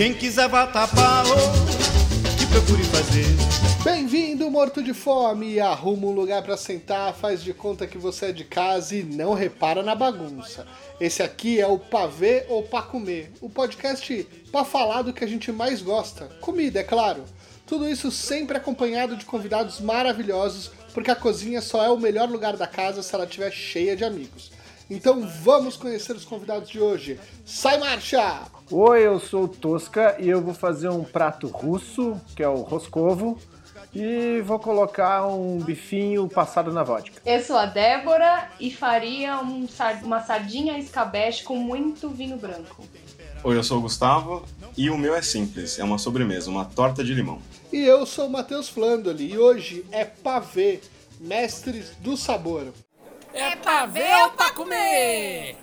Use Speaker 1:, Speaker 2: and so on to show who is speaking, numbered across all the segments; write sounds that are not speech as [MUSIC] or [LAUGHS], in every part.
Speaker 1: Quem quiser bater pau, que procure fazer.
Speaker 2: Bem-vindo, morto de fome! Arruma um lugar para sentar, faz de conta que você é de casa e não repara na bagunça. Esse aqui é o Pavê ou Pra Comer, o podcast pra falar do que a gente mais gosta. Comida, é claro. Tudo isso sempre acompanhado de convidados maravilhosos, porque a cozinha só é o melhor lugar da casa se ela estiver cheia de amigos. Então vamos conhecer os convidados de hoje. Sai marcha!
Speaker 3: Oi, eu sou o Tosca e eu vou fazer um prato russo, que é o roscovo, e vou colocar um bifinho passado na vodka.
Speaker 4: Eu sou a Débora e faria um, uma sardinha escabeche com muito vinho branco.
Speaker 5: Oi, eu sou o Gustavo e o meu é simples, é uma sobremesa, uma torta de limão.
Speaker 2: E eu sou o Matheus Flandoli e hoje é pavê, mestres do sabor.
Speaker 6: É pra ver ou pra comer?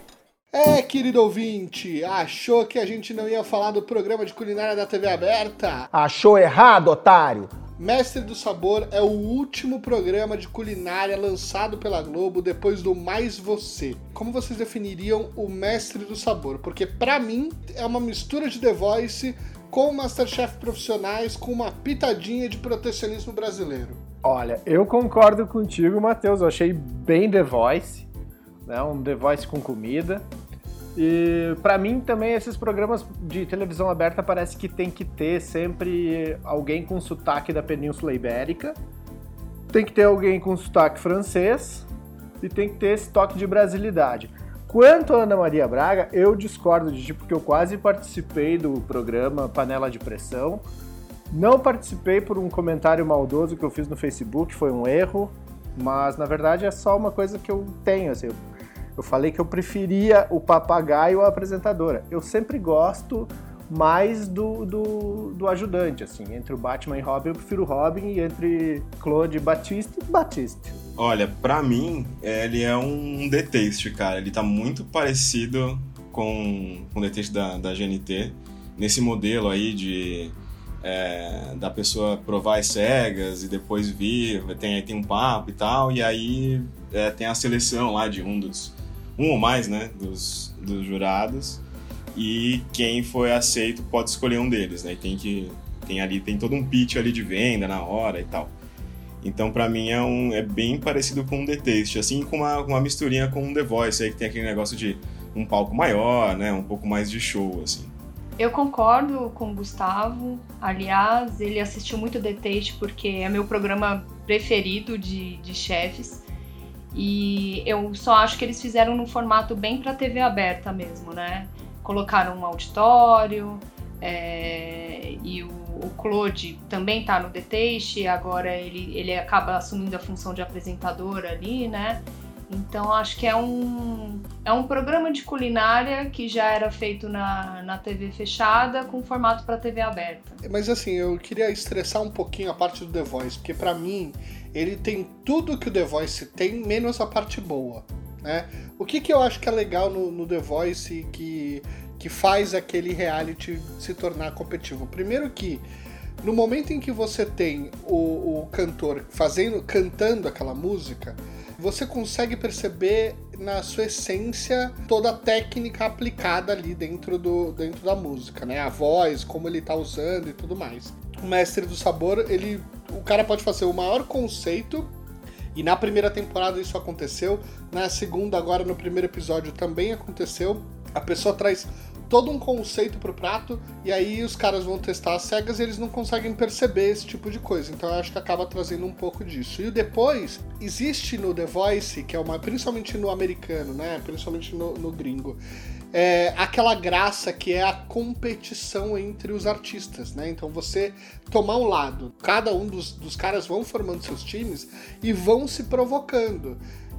Speaker 2: É, querido ouvinte, achou que a gente não ia falar do programa de culinária da TV aberta?
Speaker 3: Achou errado, otário!
Speaker 2: Mestre do Sabor é o último programa de culinária lançado pela Globo depois do Mais Você. Como vocês definiriam o Mestre do Sabor? Porque para mim é uma mistura de The Voice com Masterchef profissionais com uma pitadinha de protecionismo brasileiro.
Speaker 3: Olha, eu concordo contigo, Matheus. Eu achei bem The Voice, né? Um The Voice com comida. E para mim também esses programas de televisão aberta parece que tem que ter sempre alguém com sotaque da Península Ibérica, tem que ter alguém com sotaque francês e tem que ter esse toque de brasilidade. Quanto a Ana Maria Braga, eu discordo de ti porque eu quase participei do programa Panela de Pressão. Não participei por um comentário maldoso que eu fiz no Facebook, foi um erro, mas na verdade é só uma coisa que eu tenho, assim, falei que eu preferia o papagaio à apresentadora. Eu sempre gosto mais do, do, do, ajudante, assim. Entre o Batman e Robin, eu prefiro o Robin, e entre Claude Batiste, Batiste.
Speaker 5: Olha, para mim, ele é um deteste, cara. Ele tá muito parecido com, com o deteste da, da GNT, nesse modelo aí de... É, da pessoa provar as cegas e depois vir, tem, tem um papo e tal, e aí é, tem a seleção lá de um dos um ou mais, né, dos, dos jurados, e quem foi aceito pode escolher um deles, né? E tem que tem ali tem todo um pitch ali de venda na hora e tal. Então, para mim, é, um, é bem parecido com um The Taste, assim, com uma, uma misturinha com um The Voice, aí que tem aquele negócio de um palco maior, né, um pouco mais de show, assim.
Speaker 4: Eu concordo com o Gustavo. Aliás, ele assistiu muito The Taste porque é meu programa preferido de, de chefes. E eu só acho que eles fizeram num formato bem para TV aberta mesmo, né? Colocaram um auditório, é, e o, o, Claude também tá no Deteste, agora ele, ele acaba assumindo a função de apresentador ali, né? Então acho que é um, é um programa de culinária que já era feito na, na TV fechada com formato para TV aberta.
Speaker 2: Mas assim, eu queria estressar um pouquinho a parte do The Voice, porque para mim ele tem tudo que o The Voice tem, menos a parte boa. Né? O que, que eu acho que é legal no, no The Voice que, que faz aquele reality se tornar competitivo? Primeiro que no momento em que você tem o, o cantor fazendo, cantando aquela música, você consegue perceber na sua essência toda a técnica aplicada ali dentro, do, dentro da música, né? A voz, como ele tá usando e tudo mais. O mestre do sabor, ele o cara pode fazer o maior conceito, e na primeira temporada isso aconteceu, na segunda, agora no primeiro episódio também aconteceu. A pessoa traz todo um conceito pro prato e aí os caras vão testar as cegas e eles não conseguem perceber esse tipo de coisa. Então eu acho que acaba trazendo um pouco disso. E depois, existe no The Voice, que é uma. principalmente no americano, né? Principalmente no, no gringo é, aquela graça que é a competição entre os artistas, né? Então você tomar um lado, cada um dos, dos caras vão formando seus times e vão se provocando.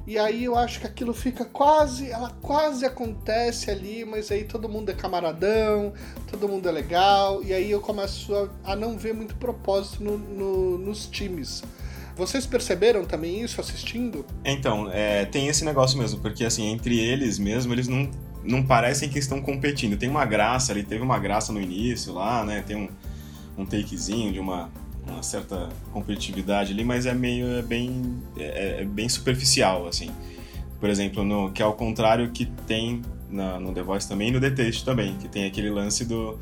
Speaker 2: E aí eu acho que aquilo fica quase, ela quase acontece ali, mas aí todo mundo é camaradão, todo mundo é legal, e aí eu começo a, a não ver muito propósito no, no, nos times. Vocês perceberam também isso assistindo?
Speaker 5: Então, é, tem esse negócio mesmo, porque assim, entre eles mesmo, eles não não parecem que estão competindo. Tem uma graça ali, teve uma graça no início lá, né? Tem um, um takezinho de uma, uma certa competitividade ali, mas é meio é bem é, é, bem superficial assim. Por exemplo, no que é o contrário que tem na, no The Voice também e no The Taste também, que tem aquele lance do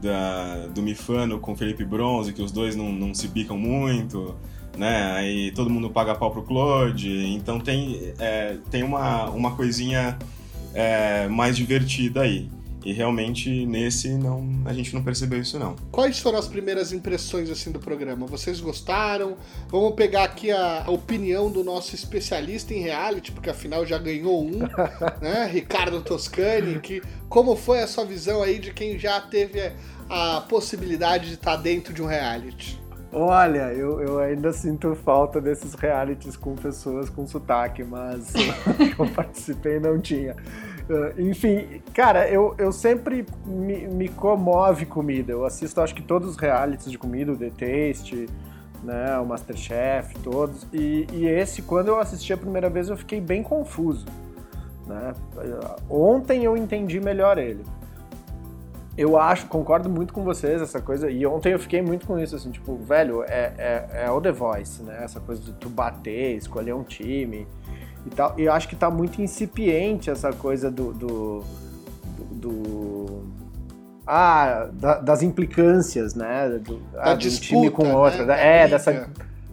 Speaker 5: da, do Mifano com Felipe Bronze, que os dois não, não se bicam muito, né? Aí todo mundo paga pau pro Claude, então tem, é, tem uma, uma coisinha é, mais divertida aí. E realmente nesse não a gente não percebeu isso não.
Speaker 2: Quais foram as primeiras impressões assim do programa? Vocês gostaram? Vamos pegar aqui a, opinião do nosso especialista em reality, porque afinal já ganhou um, [LAUGHS] né? Ricardo Toscani, que como foi a sua visão aí de quem já teve a possibilidade de estar dentro de um reality?
Speaker 3: Olha, eu, eu ainda sinto falta desses realities com pessoas com sotaque, mas [LAUGHS] eu participei não tinha. Uh, enfim, cara, eu, eu sempre me, me comove comida. Eu assisto, acho que todos os realities de comida, o The Taste, né, o Masterchef, todos. E, e esse, quando eu assisti a primeira vez, eu fiquei bem confuso. Né? Ontem eu entendi melhor ele. Eu acho, concordo muito com vocês, essa coisa. E ontem eu fiquei muito com isso, assim, tipo, velho, é, é, é o The Voice, né? Essa coisa de tu bater, escolher um time e tal. E eu acho que tá muito incipiente essa coisa do. do, do, do ah, da, das implicâncias, né? Do,
Speaker 2: ah,
Speaker 3: de um time com outro.
Speaker 2: Né?
Speaker 3: É, dessa,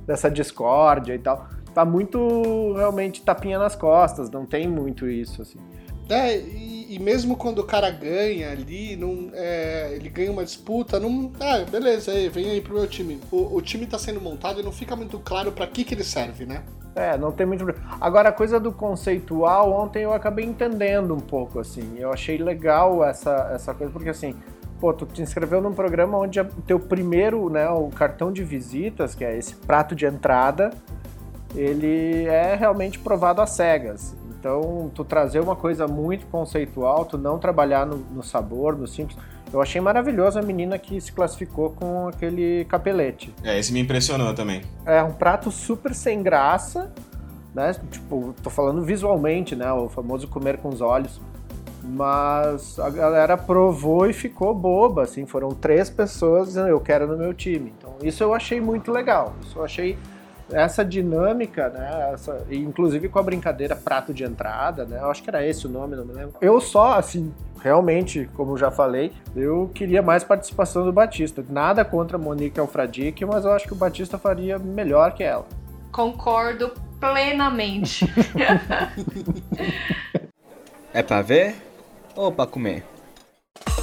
Speaker 3: dessa discórdia e tal. Tá muito realmente tapinha nas costas, não tem muito isso, assim.
Speaker 2: É, e, e mesmo quando o cara ganha ali, não, é, ele ganha uma disputa, não. Ah, beleza, aí, vem aí pro meu time. O, o time tá sendo montado e não fica muito claro para que, que ele serve, né?
Speaker 3: É, não tem muito Agora, a coisa do conceitual, ontem eu acabei entendendo um pouco, assim. Eu achei legal essa, essa coisa, porque assim, pô, tu te inscreveu num programa onde o teu primeiro, né, o cartão de visitas, que é esse prato de entrada, ele é realmente provado às cegas. Então, tu trazer uma coisa muito conceitual, tu não trabalhar no, no sabor, no simples eu achei maravilhoso a menina que se classificou com aquele capelete.
Speaker 5: É, esse me impressionou também.
Speaker 3: É um prato super sem graça, né? Tipo, tô falando visualmente, né? O famoso comer com os olhos. Mas a galera provou e ficou boba, assim. Foram três pessoas dizendo, eu quero no meu time. Então, isso eu achei muito legal. Isso eu achei essa dinâmica, né? Essa, inclusive com a brincadeira prato de entrada, né? Eu acho que era esse o nome, não me lembro. Eu só, assim, realmente, como já falei, eu queria mais participação do Batista. Nada contra a Monique Alfradique, mas eu acho que o Batista faria melhor que ela.
Speaker 4: Concordo plenamente. [LAUGHS]
Speaker 7: é pra ver ou pra comer?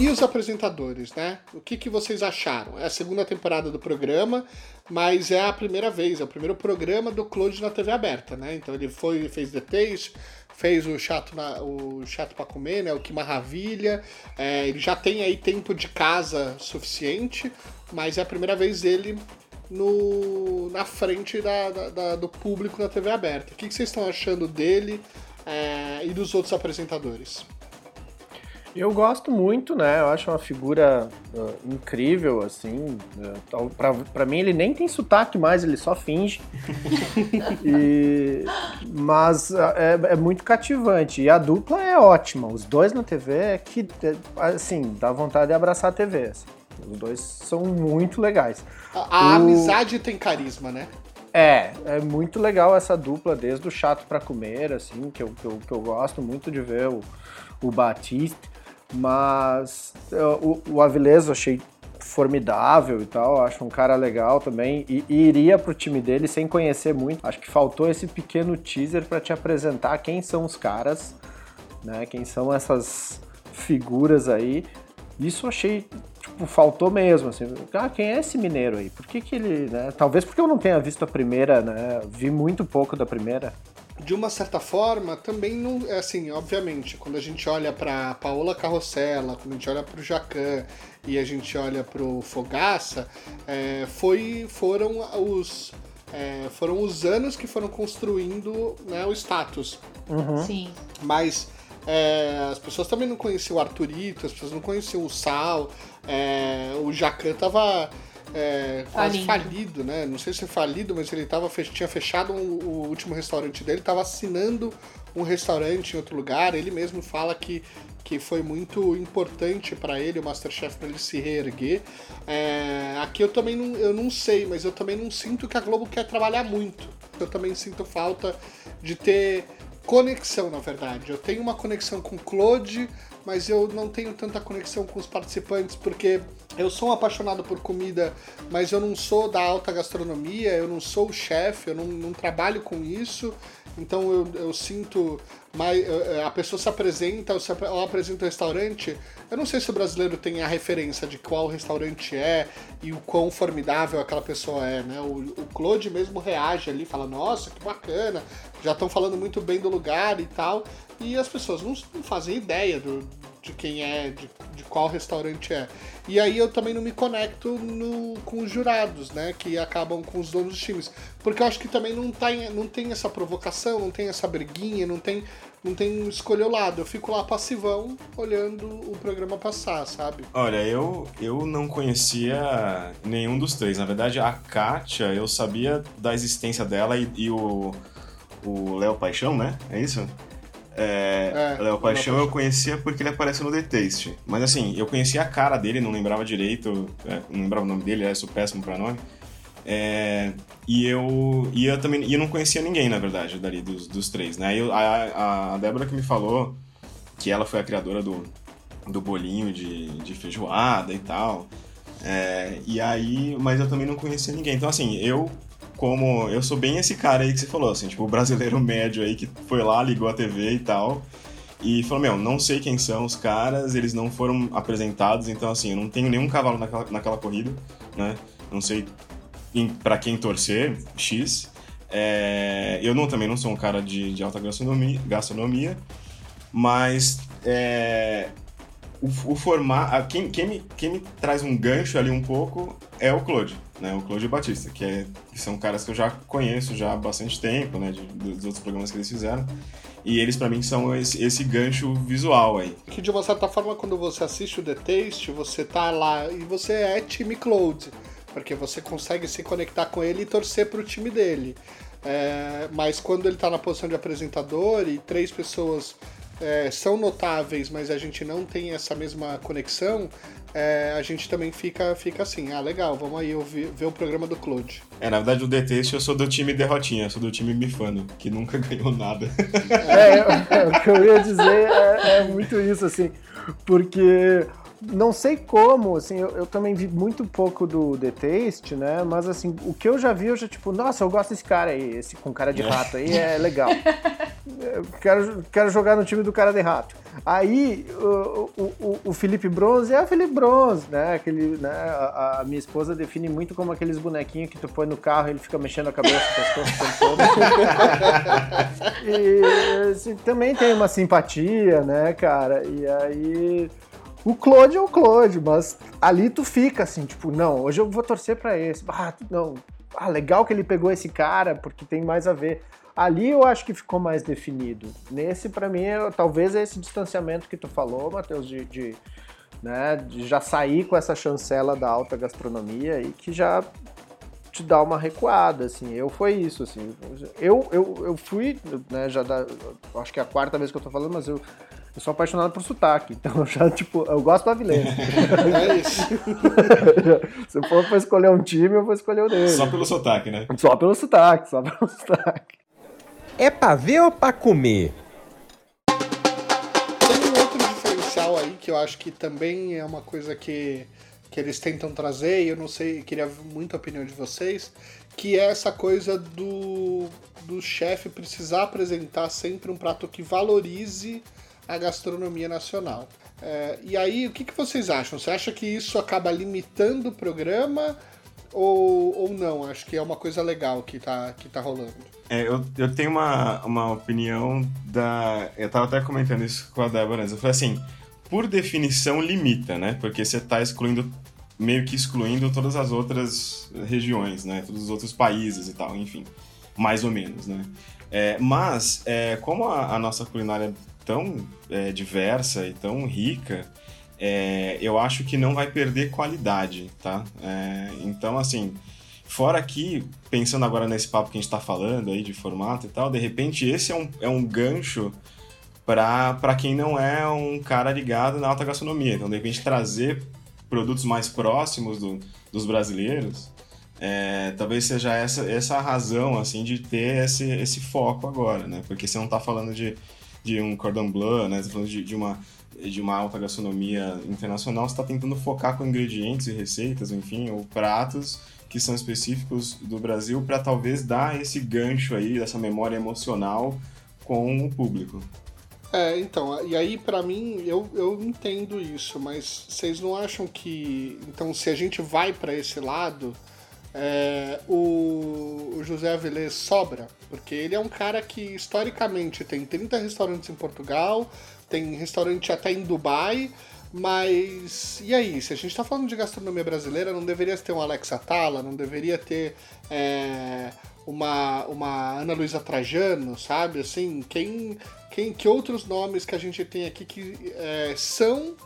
Speaker 2: E os apresentadores, né? O que, que vocês acharam? É a segunda temporada do programa, mas é a primeira vez, é o primeiro programa do Claude na TV aberta, né? Então ele foi, fez The Taste, fez o chato, na, o chato para comer, né? O que maravilha. É, ele já tem aí tempo de casa suficiente, mas é a primeira vez dele no, na frente da, da, da do público na TV aberta. O que, que vocês estão achando dele é, e dos outros apresentadores?
Speaker 3: Eu gosto muito, né? Eu acho uma figura uh, incrível, assim. Uh, pra, pra mim, ele nem tem sotaque mais, ele só finge. [LAUGHS] e, mas uh, é, é, muito cativante. E a dupla é ótima. Os dois na TV é que, é, assim, dá vontade de abraçar a TV. Assim. Os dois são muito legais.
Speaker 2: A, a o... amizade tem carisma, né?
Speaker 3: É, é muito legal essa dupla, desde o Chato para Comer, assim, que eu, que eu, que eu gosto muito de ver o, o Batista. Mas o, o Avilés eu achei formidável e tal, acho um cara legal também e, e, iria pro time dele sem conhecer muito. Acho que faltou esse pequeno teaser para te apresentar quem são os caras, né? Quem são essas figuras aí. Isso achei, tipo, faltou mesmo, assim. Ah, quem é esse mineiro aí? Por que que ele, né? Talvez porque eu não tenha visto a primeira, né? Vi muito pouco da primeira
Speaker 2: de uma certa forma, também não. É assim, obviamente, quando a gente olha para Paola Carrossela, quando a gente olha para o Jacan e a gente olha para o Fogaça, é, foi, foram os. É, foram os anos que foram construindo né, o status.
Speaker 4: Uhum. Sim.
Speaker 2: Mas é, as pessoas também não conheciam o Arthurito, as pessoas não conheciam o Sal, é, o Jacan tava é, quase falido. falido, né? Não sei se é falido, mas ele tava, tinha fechado um, o último restaurante dele, estava assinando um restaurante em outro lugar. Ele mesmo fala que, que foi muito importante para ele, o Masterchef, para ele se reerguer. É, aqui eu também não, eu não sei, mas eu também não sinto que a Globo quer trabalhar muito. Eu também sinto falta de ter conexão, na verdade. Eu tenho uma conexão com o Claude, mas eu não tenho tanta conexão com os participantes, porque eu sou um apaixonado por comida, mas eu não sou da alta gastronomia, eu não sou chefe, eu não, não trabalho com isso. Então eu, eu sinto mais. A pessoa se apresenta, ou apresenta o restaurante. Eu não sei se o brasileiro tem a referência de qual restaurante é e o quão formidável aquela pessoa é, né? O, o Claude mesmo reage ali, fala, nossa, que bacana, já estão falando muito bem do lugar e tal. E as pessoas não, não fazem ideia do, de quem é, de, de, qual restaurante é. E aí eu também não me conecto no, com os jurados, né? Que acabam com os donos dos times. Porque eu acho que também não tem, não tem essa provocação, não tem essa briguinha, não tem, não tem escolher o lado. Eu fico lá passivão, olhando o programa passar, sabe?
Speaker 5: Olha, eu, eu não conhecia nenhum dos três. Na verdade, a Kátia, eu sabia da existência dela e, e o, Léo Paixão, né? É isso? É, é, Léo Paixão eu conhecia porque ele apareceu no The Taste. Mas assim, eu conhecia a cara dele, não lembrava direito, é, não lembrava o nome dele, eu sou péssimo pra nome. É, e eu e eu também e eu não conhecia ninguém, na verdade, dali dos, dos três, né? Eu, a, a Débora que me falou que ela foi a criadora do, do bolinho de, de feijoada e tal. É, e aí, mas eu também não conhecia ninguém. Então, assim, eu como. Eu sou bem esse cara aí que você falou, assim, tipo, o brasileiro médio aí que foi lá, ligou a TV e tal. E falou, meu, não sei quem são os caras, eles não foram apresentados, então assim, eu não tenho nenhum cavalo naquela, naquela corrida, né? Não sei para quem torcer, X. É, eu não, também não sou um cara de, de alta gastronomia, gastronomia mas é, o, o. Quem, quem, me, quem me traz um gancho ali um pouco é o Claude né, o Claudio Batista, que, é, que são caras que eu já conheço já há bastante tempo, né, de, dos outros programas que eles fizeram. E eles, para mim, são esse, esse, gancho visual aí.
Speaker 2: Que, de uma certa forma, quando você assiste o The Taste, você tá lá e você é time Claude, porque você consegue se conectar com ele e torcer pro time dele. É, mas quando ele tá na posição de apresentador e três pessoas é, são notáveis, mas a gente não tem essa mesma conexão, é, a gente também fica, fica assim, ah, legal, vamos aí ouvir, ver o programa do Claude.
Speaker 5: É, na verdade, o Deteste eu sou do time derrotinha, eu sou do time bifano, que nunca [LAUGHS] ganhou nada.
Speaker 3: É, é, o que eu ia dizer é, é muito isso, assim, porque não sei como, assim, eu, eu, também vi muito pouco do The Taste, né? Mas assim, o que eu já vi, eu já, tipo, nossa, eu gosto desse cara aí, esse com cara de é. rato aí, é legal. eu quero, quero jogar no time do cara de rato. Aí o, o, o Felipe Bronze é o Felipe Bronze, né? Aquele, né? A, a, minha esposa define muito como aqueles bonequinhos que tu põe no carro e ele fica mexendo a cabeça com as coisas todo. e assim, também tem uma simpatia, né, cara? E aí o Claude é o Claude, mas ali tu fica assim, tipo, não, hoje eu vou torcer para esse. Ah, não. Ah, legal que ele pegou esse cara, porque tem mais a ver. Ali eu acho que ficou mais definido. Nesse, para mim, talvez é esse distanciamento que tu falou, Matheus, de, de, né, de já sair com essa chancela da alta gastronomia e que já te dá uma recuada, assim. Eu foi isso, assim. Eu, eu, eu fui, né, já da, acho que é a quarta vez que eu tô falando, mas eu eu sou apaixonado por sotaque, então eu já, tipo, eu gosto do Avilés. [LAUGHS] é isso. [LAUGHS] Se for pra escolher um time, eu vou escolher o dele.
Speaker 5: Só pelo sotaque, né?
Speaker 3: Só pelo sotaque, só pelo [LAUGHS] sotaque.
Speaker 6: É pra ver ou pra comer?
Speaker 2: Tem um outro diferencial aí que eu acho que também é uma coisa que, que eles tentam trazer, e eu não sei, queria muito a opinião de vocês, que é essa coisa do, do chefe precisar apresentar sempre um prato que valorize a gastronomia nacional. É, e aí, o que, que vocês acham? Você acha que isso acaba limitando o programa ou, ou não? Acho que é uma coisa legal que tá, que tá rolando.
Speaker 5: É, eu, eu tenho uma, uma opinião da. Eu tava até comentando isso com a Débora. Eu falei assim: por definição, limita, né? Porque você tá excluindo, meio que excluindo todas as outras regiões, né? Todos os outros países e tal, enfim. Mais ou menos, né? É, mas, é, como a, a nossa culinária tão é, diversa e tão rica, é, eu acho que não vai perder qualidade, tá? É, então, assim, fora aqui, pensando agora nesse papo que a gente está falando aí de formato e tal, de repente esse é um, é um gancho para quem não é um cara ligado na alta gastronomia. Então, de repente, trazer produtos mais próximos do, dos brasileiros, é, talvez seja essa, essa a razão, assim, de ter esse, esse foco agora, né? Porque você não está falando de de um cordon bleu, né? Você tá falando de, de uma de uma alta gastronomia internacional, está tentando focar com ingredientes e receitas, enfim, ou pratos que são específicos do Brasil para talvez dar esse gancho aí, dessa memória emocional com o público.
Speaker 2: É, então, e aí para mim, eu, eu entendo isso, mas vocês não acham que. Então, se a gente vai para esse lado, é, o, o José Avilés sobra? Porque ele é um cara que historicamente tem 30 restaurantes em Portugal, tem restaurante até em Dubai, mas e aí? Se a gente está falando de gastronomia brasileira, não deveria ter um Alex Atala, não deveria ter é, uma, uma Ana Luísa Trajano, sabe? Assim, quem, quem, que outros nomes que a gente tem aqui que é, são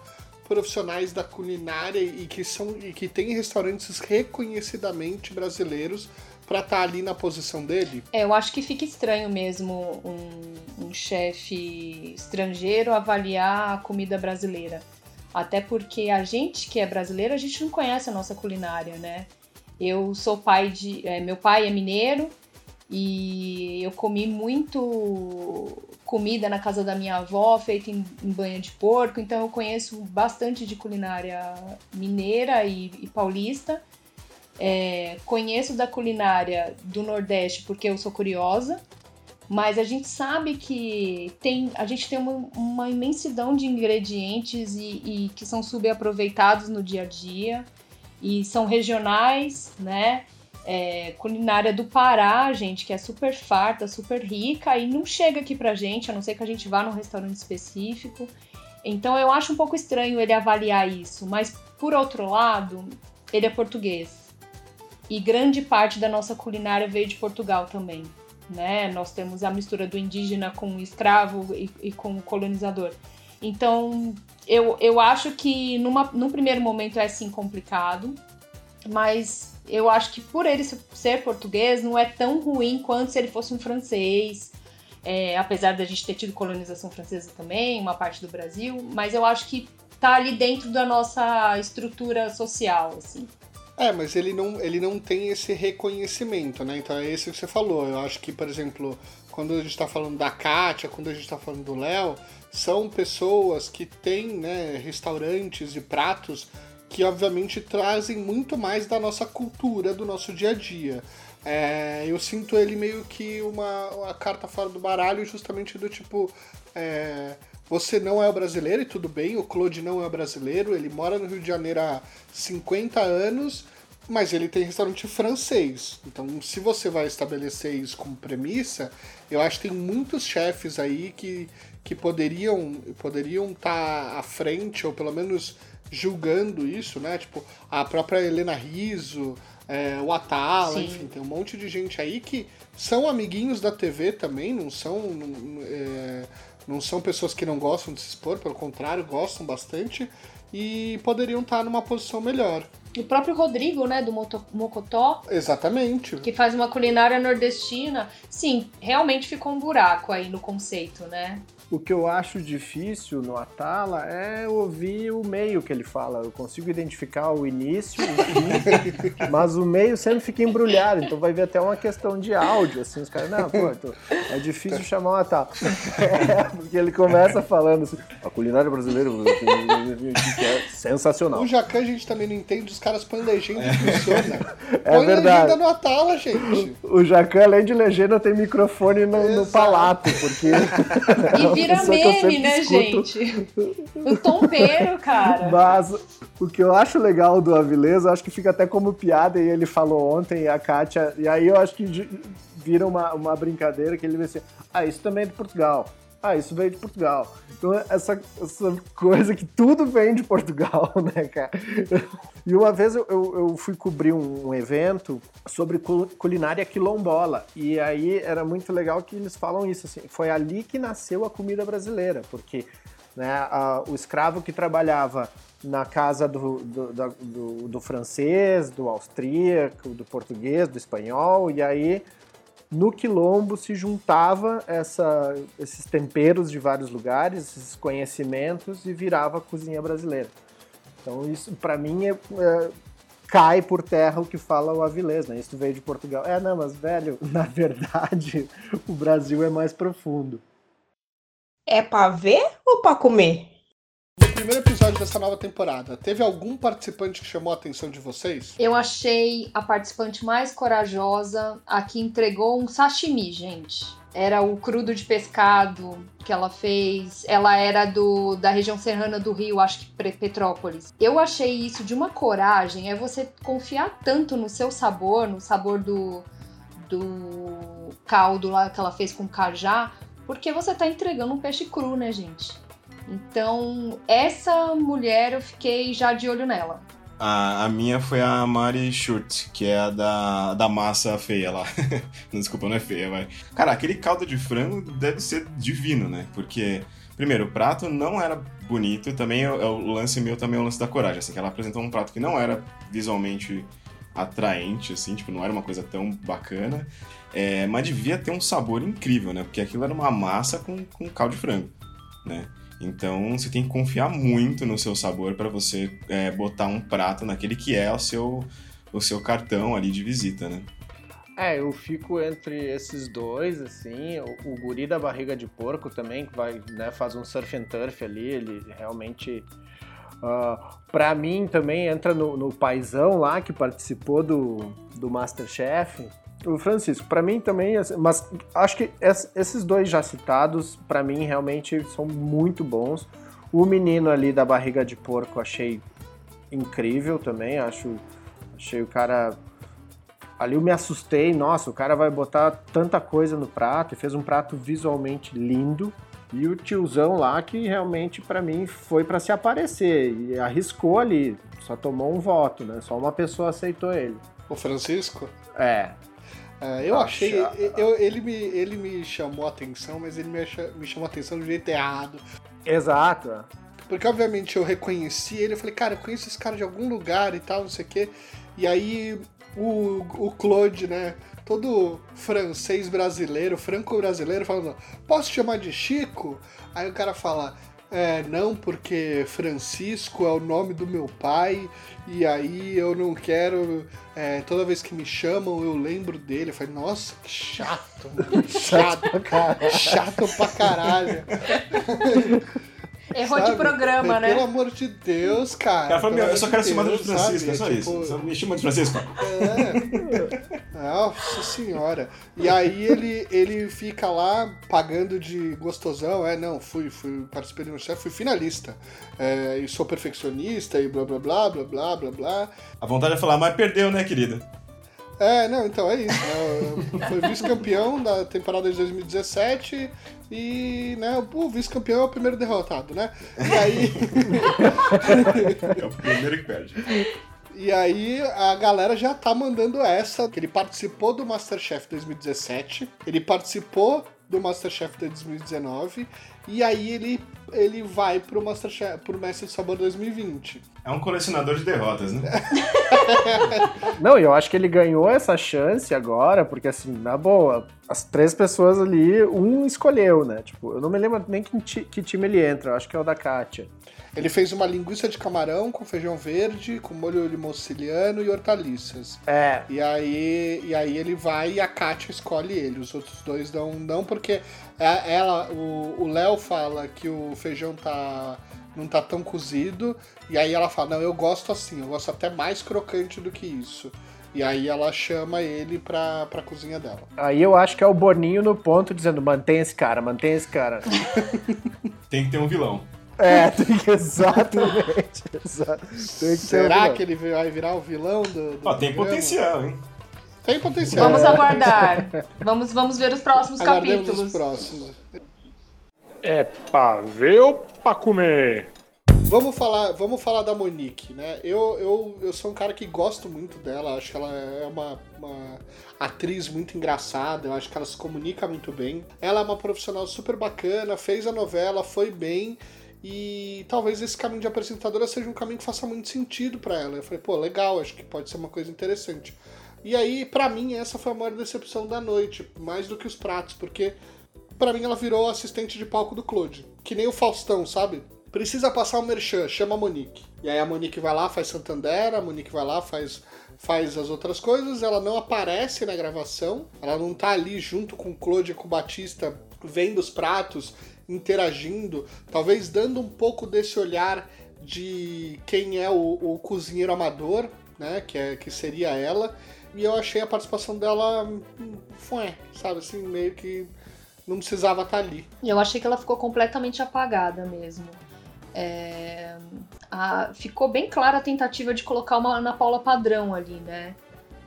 Speaker 2: profissionais da culinária e que são e que têm restaurantes reconhecidamente brasileiros para estar tá ali na posição dele?
Speaker 4: É, eu acho que fica estranho mesmo um, um chefe estrangeiro avaliar a comida brasileira. Até porque a gente que é brasileiro, a gente não conhece a nossa culinária, né? Eu sou pai de. É, meu pai é mineiro e eu comi muito comida na casa da minha avó, feita em, em banha de porco, então eu conheço bastante de culinária mineira e, e paulista. É, conheço da culinária do Nordeste porque eu sou curiosa, mas a gente sabe que tem, a gente tem uma, uma imensidão de ingredientes e, e, que são subaproveitados no dia a dia e são regionais, né? É, culinária do Pará, gente, que é super farta, super rica e não chega aqui pra gente, a não ser que a gente vá num restaurante específico. Então eu acho um pouco estranho ele avaliar isso, mas por outro lado, ele é português e grande parte da nossa culinária veio de Portugal também. Né? Nós temos a mistura do indígena com o escravo e, e com o colonizador. Então, eu, eu acho que numa, num primeiro momento é sim complicado, mas eu acho que por ele ser português não é tão ruim quanto se ele fosse um francês, é, apesar da gente ter tido colonização francesa também, uma parte do Brasil, mas eu acho que tá ali dentro da nossa estrutura social, assim.
Speaker 2: É, mas ele não, ele não tem esse reconhecimento, né? Então é isso que você falou. Eu acho que, por exemplo, quando a gente está falando da Kátia, quando a gente está falando do Léo, são pessoas que têm né, restaurantes e pratos que obviamente trazem muito mais da nossa cultura, do nosso dia a dia. É, eu sinto ele meio que uma, uma carta fora do baralho, justamente do tipo. É, você não é brasileiro e tudo bem, o Claude não é brasileiro, ele mora no Rio de Janeiro há 50 anos, mas ele tem restaurante francês. Então, se você vai estabelecer isso como premissa, eu acho que tem muitos chefes aí que, que poderiam poderiam estar tá à frente, ou pelo menos julgando isso, né? Tipo, a própria Helena Riso, é, o Atala, Sim. enfim, tem um monte de gente aí que são amiguinhos da TV também, não são. É, não são pessoas que não gostam de se expor, pelo contrário, gostam bastante e poderiam estar numa posição melhor.
Speaker 4: O próprio Rodrigo, né, do Mocotó.
Speaker 2: Exatamente.
Speaker 4: Que faz uma culinária nordestina. Sim, realmente ficou um buraco aí no conceito, né?
Speaker 3: O que eu acho difícil no Atala é ouvir o meio que ele fala. Eu consigo identificar o início, o fim, [LAUGHS] mas o meio sempre fica embrulhado. Então vai ver até uma questão de áudio, assim. Os caras, não, pô, é difícil chamar o Atala. É, porque ele começa falando assim, a culinária brasileira é sensacional.
Speaker 2: O Jacan a gente também não entende, os caras põem legenda e funciona.
Speaker 3: É Põe verdade. legenda
Speaker 2: no Atala, gente.
Speaker 3: O Jacan, além de legenda, tem microfone no, no palato, porque... [LAUGHS]
Speaker 4: vira meme, né, gente? O tombeiro, [LAUGHS] cara.
Speaker 3: Mas o que eu acho legal do Avilés, eu acho que fica até como piada, e ele falou ontem, e a Kátia, e aí eu acho que vira uma, uma brincadeira que ele vai ser, ah, isso também é de Portugal. Ah, isso veio de Portugal. Então, essa, essa coisa que tudo vem de Portugal, [LAUGHS] né, cara? E uma vez eu, eu, eu fui cobrir um, evento sobre culinária quilombola. E aí era muito legal que eles falam isso, assim. Foi ali que nasceu a comida brasileira, porque né, a, o escravo que trabalhava na casa do, do, do, do francês, do austríaco, do português, do espanhol, e aí no quilombo se juntava essa, esses temperos de vários lugares, esses conhecimentos e virava a cozinha brasileira. Então isso para mim é, é, cai por terra o que fala o Avilés, né? Isso veio de Portugal. É, não, mas velho, [LAUGHS] na verdade o Brasil é mais profundo.
Speaker 8: É pra ver ou pra comer?
Speaker 2: Primeiro episódio dessa nova temporada, teve algum participante que chamou a atenção de vocês?
Speaker 4: Eu achei a participante mais corajosa, a que entregou um sashimi, gente. Era o crudo de pescado que ela fez. Ela era do da região serrana do Rio, acho que Petrópolis. Eu achei isso de uma coragem, é você confiar tanto no seu sabor, no sabor do, do caldo lá que ela fez com cajá, porque você tá entregando um peixe cru, né, gente? Então, essa mulher eu fiquei já de olho nela.
Speaker 5: A, a minha foi a Mari Schurtz, que é a da, da massa feia lá. [LAUGHS] Desculpa, não é feia, vai. Cara, aquele caldo de frango deve ser divino, né? Porque, primeiro, o prato não era bonito, também é, o lance meu também é o lance da coragem, assim, que ela apresentou um prato que não era visualmente atraente, assim, tipo, não era uma coisa tão bacana, é, mas devia ter um sabor incrível, né? Porque aquilo era uma massa com, com caldo de frango, né? Então você tem que confiar muito no seu sabor para você é, botar um prato naquele que é o seu, o seu cartão ali de visita, né?
Speaker 3: É, eu fico entre esses dois, assim, o, o guri da barriga de porco também, que vai, né, faz um surf and turf ali, ele realmente... Uh, pra mim também entra no, no paizão lá, que participou do, do Masterchef, o Francisco, para mim também, assim, mas acho que esses dois já citados, para mim realmente são muito bons. O menino ali da barriga de porco achei incrível também, acho, achei o cara ali eu me assustei, nossa, o cara vai botar tanta coisa no prato e fez um prato visualmente lindo. E o tiozão lá que realmente para mim foi para se aparecer e arriscou ali, só tomou um voto, né? Só uma pessoa aceitou ele.
Speaker 2: O Francisco?
Speaker 3: É,
Speaker 2: Uh, eu achei. Eu, ele, me, ele me chamou a atenção, mas ele me, me chamou a atenção do jeito errado.
Speaker 3: Exato.
Speaker 2: Porque, obviamente, eu reconheci ele. Eu falei, cara, eu conheço esse cara de algum lugar e tal, não sei o quê. E aí, o, o Claude, né? Todo francês brasileiro, franco-brasileiro, falando: Posso chamar de Chico? Aí o cara fala: é, não, porque Francisco é o nome do meu pai, e aí eu não quero. É, toda vez que me chamam, eu lembro dele. Eu falei, nossa, que chato, chato, chato pra caralho. [LAUGHS]
Speaker 4: Errou sabe? de programa,
Speaker 2: é,
Speaker 4: né?
Speaker 2: Pelo amor de Deus, cara.
Speaker 5: Ela falou, meu, eu só quero ser chamado de Francisco, é só tipo, isso. Só me chama de Francisco.
Speaker 2: É. Nossa senhora. E aí ele, ele fica lá pagando de gostosão. É, não, fui, fui participei do chefe, fui finalista. É, e sou perfeccionista e blá blá blá blá blá blá blá.
Speaker 5: A vontade é falar, mas perdeu, né, querida?
Speaker 2: É, não, então é isso. Né? Foi vice-campeão da temporada de 2017 e né, o vice-campeão é o primeiro derrotado, né? E aí.
Speaker 5: é o primeiro que perde. [LAUGHS]
Speaker 2: E aí a galera já tá mandando essa, que ele participou do Masterchef 2017, ele participou do Masterchef 2019 e aí ele, ele vai pro Masterchef, pro Mestre do Sabor 2020.
Speaker 5: É um colecionador de derrotas, né? [LAUGHS]
Speaker 3: Não, eu acho que ele ganhou essa chance agora, porque assim, na boa, as três pessoas ali, um escolheu, né? Tipo, eu não me lembro nem que, que time ele entra, eu acho que é o da Kátia.
Speaker 2: Ele fez uma linguiça de camarão com feijão verde, com molho limão siciliano e hortaliças.
Speaker 3: É.
Speaker 2: E aí, e aí ele vai e a Kátia escolhe ele. Os outros dois não, não porque é, ela, o Léo fala que o feijão tá não tá tão cozido. E aí ela fala, não, eu gosto assim, eu gosto até mais crocante do que isso. E aí ela chama ele pra, pra cozinha dela.
Speaker 3: Aí eu acho que é o Boninho no ponto dizendo, mantém esse cara, mantém esse cara. [LAUGHS]
Speaker 5: tem que ter um vilão.
Speaker 3: É, tem que, [LAUGHS] exatamente. Tem
Speaker 2: que Será um que ele vai virar o vilão do. do
Speaker 5: tem potencial, hein?
Speaker 2: Tem potencial.
Speaker 4: Vamos aguardar. vamos, vamos ver os próximos
Speaker 2: Aguardemos
Speaker 4: capítulos.
Speaker 2: Os próximos.
Speaker 9: É pra ver ou pra comer?
Speaker 2: Vamos falar, vamos falar da Monique, né? Eu, eu, eu sou um cara que gosto muito dela, acho que ela é uma, uma atriz muito engraçada, eu acho que ela se comunica muito bem. Ela é uma profissional super bacana, fez a novela, foi bem, e talvez esse caminho de apresentadora seja um caminho que faça muito sentido para ela. Eu falei, pô, legal, acho que pode ser uma coisa interessante. E aí, para mim, essa foi a maior decepção da noite, mais do que os pratos, porque para mim ela virou assistente de palco do Claude, que nem o Faustão, sabe? Precisa passar o merchan, chama a Monique. E aí a Monique vai lá, faz Santander, a Monique vai lá, faz, faz as outras coisas, ela não aparece na gravação, ela não tá ali junto com o Claude e com o Batista vendo os pratos interagindo, talvez dando um pouco desse olhar de quem é o, o cozinheiro amador, né? Que, é, que seria ela. E eu achei a participação dela. Hum, foi, sabe, assim, meio que não precisava estar ali.
Speaker 4: Eu achei que ela ficou completamente apagada mesmo. É, a, ficou bem clara a tentativa de colocar uma Ana Paula padrão ali, né?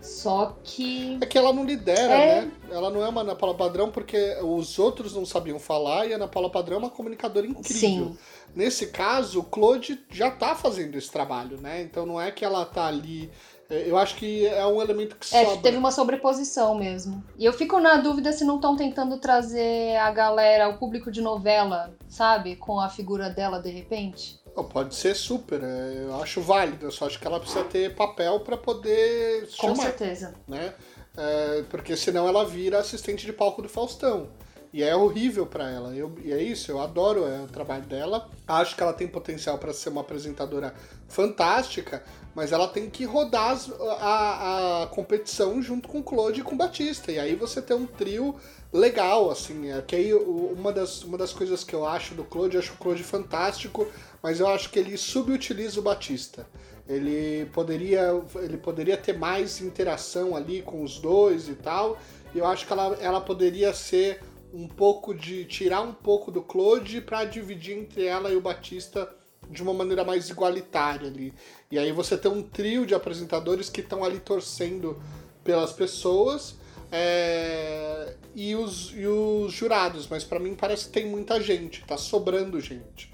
Speaker 4: Só que.
Speaker 2: É que ela não lidera,
Speaker 4: É.
Speaker 2: né? Ela não é uma Ana Paula Padrão porque os outros não sabiam falar e a Ana Paula Padrão é uma comunicadora incrível.
Speaker 4: Sim.
Speaker 2: Nesse caso, o Claude já tá fazendo esse trabalho, né? Então não é que ela tá ali. É, Eu acho que é um elemento que
Speaker 4: É,
Speaker 2: sobra.
Speaker 4: teve uma sobreposição mesmo. E eu fico na dúvida se não estão tentando trazer a galera, o público de novela, sabe? Com a figura dela de repente.
Speaker 2: Não, Pode ser super, é, eu acho válido. Eu só acho que ela precisa ter papel pra poder
Speaker 4: Com
Speaker 2: chamar.
Speaker 4: certeza.
Speaker 2: né? É, porque senão ela vira assistente de palco do Faustão. E é horrível pra ela. Eu, e é isso, eu adoro é, o trabalho dela. Acho que ela tem potencial pra ser uma apresentadora fantástica, mas ela tem que rodar as- a, a competição junto com o Claude e com o Batista. E aí você tem um trio legal, assim. É, que aí uma das, uma das coisas que eu acho do Claude, eu acho o Claude fantástico, mas eu acho que ele subutiliza o Batista. Ele poderia, ele poderia ter mais interação ali com os dois e tal. E eu acho que ela, ela poderia ser um pouco de. tirar um pouco do Claude para dividir entre ela e o Batista de uma maneira mais igualitária ali. E aí você tem um trio de apresentadores que estão ali torcendo pelas pessoas. é, e, os, e os jurados, mas para mim parece que tem muita gente, tá sobrando gente.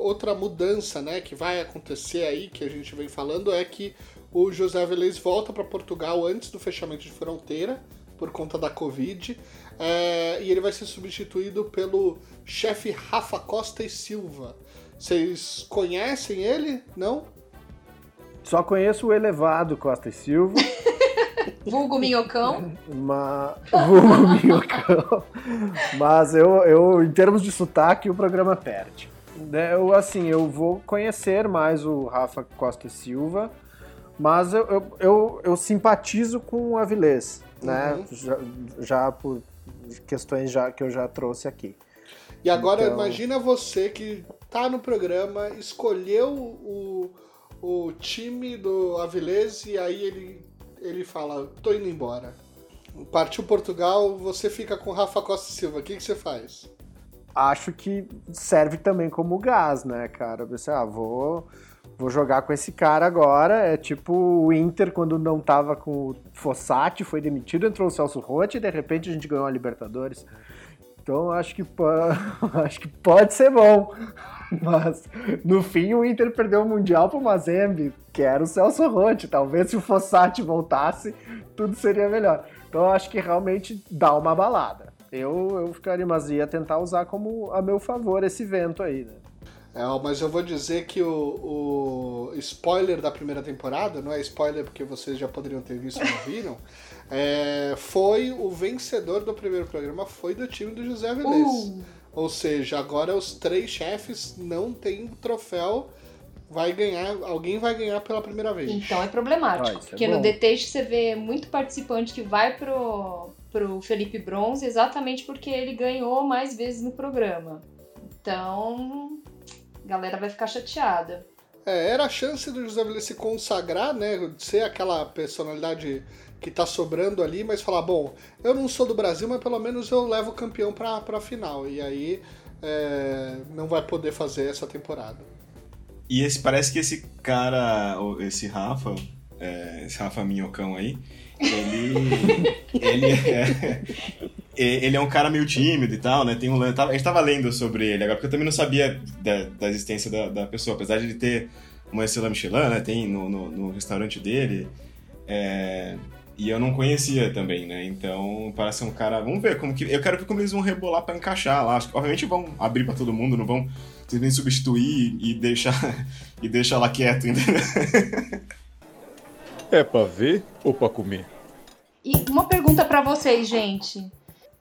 Speaker 2: Outra mudança né, que vai acontecer aí, que a gente vem falando, é que o José Velez volta para Portugal antes do fechamento de fronteira, por conta da Covid, é, e ele vai ser substituído pelo chefe Rafa Costa e Silva. Vocês conhecem ele? Não?
Speaker 3: Só conheço o elevado Costa e Silva, [LAUGHS]
Speaker 4: Vulgo Minhocão.
Speaker 3: mas, vulgo minhocão. mas eu, eu, em termos de sotaque, o programa perde. Né, Eu, assim, eu vou conhecer mais o Rafa Costa e Silva, mas eu, eu, eu, eu simpatizo com o Avilés, né?
Speaker 2: Uhum.
Speaker 3: Já, já por questões já, que eu já trouxe aqui.
Speaker 2: E agora
Speaker 3: Então-
Speaker 2: imagina você que tá no programa, escolheu o, o time do Avilés e aí ele, ele fala, tô indo embora. Partiu Portugal, você fica com Rafa Costa Silva, o que, que você faz?
Speaker 3: acho que serve também como gás, né, cara? Pensei, ah, vou, vou jogar com esse cara agora. É tipo o Inter quando não tava com o Fossati, foi demitido, entrou o Celso Rotti e de repente a gente ganhou a Libertadores. Então acho que, [LAUGHS] acho que pode ser bom. Mas no fim o Inter perdeu o Mundial pro Mazembe, que era o Celso Rotti. Talvez se o Fossati voltasse, tudo seria melhor. Então eu acho que realmente dá uma balada. Eu, eu ficaria, mas ia tentar usar como a meu favor esse vento aí, né?
Speaker 2: É, mas eu vou dizer que o, o spoiler da primeira temporada, não é spoiler porque vocês já poderiam ter visto e não viram, [LAUGHS] é, foi o vencedor do primeiro programa, foi do time do José Avilés.
Speaker 4: Uh,
Speaker 2: Ou seja, agora os três chefes não têm troféu, vai ganhar, alguém vai ganhar pela primeira vez.
Speaker 4: então é problemático.
Speaker 3: Ah, é
Speaker 4: porque
Speaker 3: bom.
Speaker 4: no Deteste você vê muito participante que vai pro, pro Felipe Bronze exatamente porque ele ganhou mais vezes no programa. Então, a galera vai ficar chateada.
Speaker 2: É, era a chance do José Avilés se consagrar, né? De ser aquela personalidade que tá sobrando ali, mas falar, bom, eu não sou do Brasil, mas pelo menos eu levo o campeão pra, pra final. E aí é, não vai poder fazer essa temporada.
Speaker 5: E esse parece que esse cara, esse Rafa, é, esse Rafa Minhocão aí, ele. [LAUGHS] ele é. Ele é um cara meio tímido e tal, né? Tem um, a gente tava lendo sobre ele agora, porque eu também não sabia da, da existência da, da pessoa, apesar de ele ter uma estrela Michelin, né? Tem no, no, no restaurante dele. é, e eu não conhecia também, né? Então parece um cara. Vamos ver como que. Eu quero ver como eles vão rebolar pra encaixar lá. Acho que, obviamente vão abrir pra todo mundo, não vão simplesmente substituir e deixar, [LAUGHS] e deixar lá quieto, entendeu?
Speaker 9: É pra ver ou pra comer?
Speaker 4: E uma pergunta pra vocês, gente.